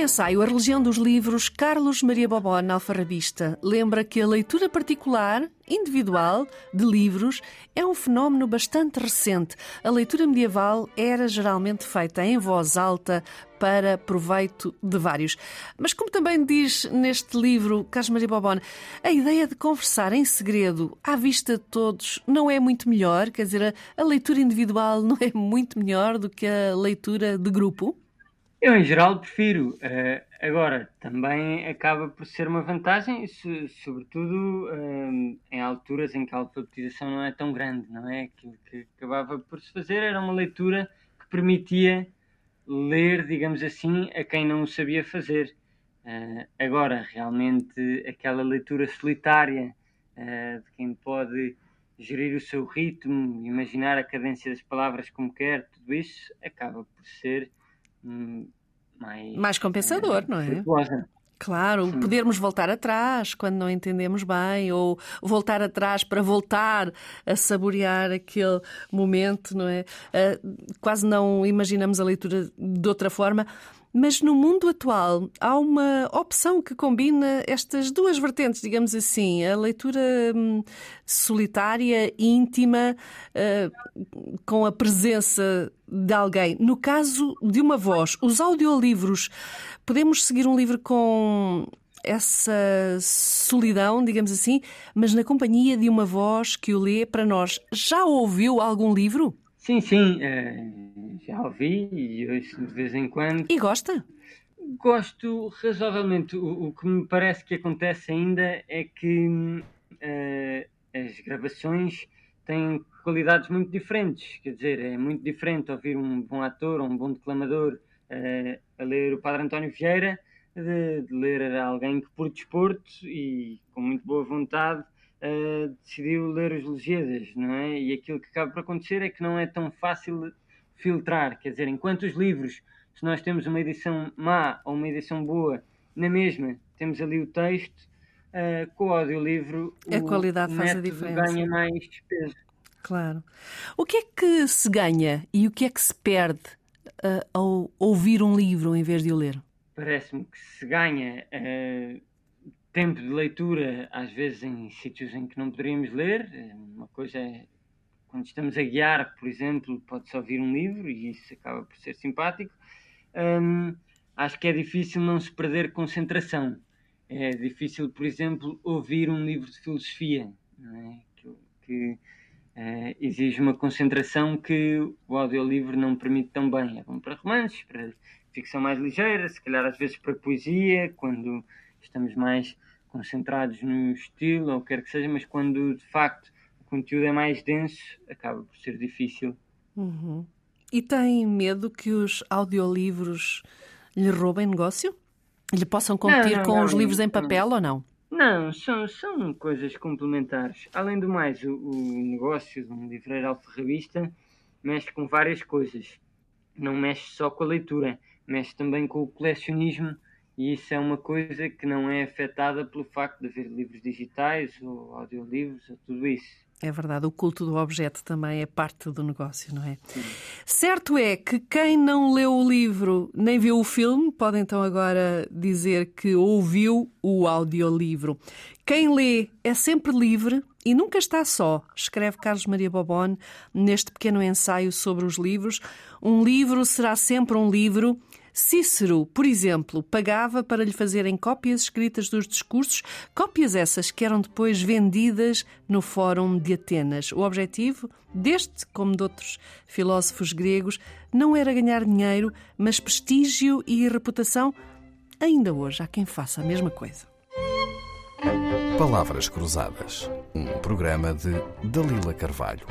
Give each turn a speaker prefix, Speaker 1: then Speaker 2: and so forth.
Speaker 1: Ensaio A Religião dos Livros, Carlos Maria Bobó, alfarrabista, lembra que a leitura particular, individual, de livros é um fenómeno bastante recente. A leitura medieval era geralmente feita em voz alta para proveito de vários. Mas como também diz neste livro Carlos Maria Bobó, a ideia de conversar em segredo à vista de todos não é muito melhor? Quer dizer, a leitura individual não é muito melhor do que a leitura de grupo?
Speaker 2: Eu, em geral, prefiro. Uh, agora, também acaba por ser uma vantagem, se, sobretudo uh, em alturas em que a alfabetização não é tão grande, não é? Aquilo que acabava por se fazer era uma leitura que permitia ler, digamos assim, a quem não o sabia fazer. Uh, agora, realmente, aquela leitura solitária de quem pode gerir o seu ritmo, imaginar a cadência das palavras como quer, tudo isso acaba por ser mais,
Speaker 1: mais compensador, não é? Claro, Sim. podermos voltar atrás quando não entendemos bem, ou voltar atrás para voltar a saborear aquele momento, não é? Uh, quase não imaginamos a leitura de outra forma. Mas no mundo atual há uma opção que combina estas duas vertentes, digamos assim, a leitura hum, solitária, íntima, uh, com a presença de alguém. No caso de uma voz, os audiolivros, podemos seguir um livro com essa solidão, digamos assim, mas na companhia de uma voz que o lê para nós. Já ouviu algum livro?
Speaker 2: Sim, sim, uh, já ouvi e ouço de vez em quando.
Speaker 1: E gosta?
Speaker 2: Gosto razoavelmente. O, o que me parece que acontece ainda é que uh, as gravações têm qualidades muito diferentes. Quer dizer, é muito diferente ouvir um bom ator ou um bom declamador uh, a ler o Padre António Vieira de, de ler alguém que, por desporto e com muito boa vontade, uh, decidiu ler os Lusíadas, não é? E aquilo que acaba por acontecer é que não é tão fácil filtrar, quer dizer, enquanto os livros, se nós temos uma edição má ou uma edição boa, na mesma, temos ali o texto, uh, com o audiolivro
Speaker 1: a o qualidade faz a diferença.
Speaker 2: ganha mais peso.
Speaker 1: Claro. O que é que se ganha e o que é que se perde uh, ao ouvir um livro em vez de o ler?
Speaker 2: Parece-me que se ganha uh, tempo de leitura, às vezes em sítios em que não poderíamos ler. Uma coisa é quando estamos a guiar, por exemplo, pode-se ouvir um livro e isso acaba por ser simpático. Um, acho que é difícil não se perder concentração. É difícil, por exemplo, ouvir um livro de filosofia, é? que, que uh, exige uma concentração que o audiolivro não permite tão bem. É bom para romances, para ficção mais ligeira, se calhar às vezes para poesia, quando estamos mais concentrados no estilo ou quer que seja, mas quando de facto conteúdo é mais denso, acaba por ser difícil.
Speaker 1: Uhum. E tem medo que os audiolivros lhe roubem negócio? Lhe possam competir não, não, com não, os livros em papel ou não?
Speaker 2: Não, são, são coisas complementares. Além do mais, o, o negócio de um livreiro alfarrabista mexe com várias coisas. Não mexe só com a leitura, mexe também com o colecionismo e isso é uma coisa que não é afetada pelo facto de haver livros digitais ou audiolivros ou tudo isso.
Speaker 1: É verdade, o culto do objeto também é parte do negócio, não é? Sim. Certo é que quem não leu o livro nem viu o filme pode então agora dizer que ouviu o audiolivro. Quem lê é sempre livre e nunca está só, escreve Carlos Maria Bobone neste pequeno ensaio sobre os livros. Um livro será sempre um livro Cícero, por exemplo, pagava para lhe fazerem cópias escritas dos discursos, cópias essas que eram depois vendidas no Fórum de Atenas. O objetivo deste, como de outros filósofos gregos, não era ganhar dinheiro, mas prestígio e reputação. Ainda hoje há quem faça a mesma coisa.
Speaker 3: Palavras Cruzadas, um programa de Dalila Carvalho.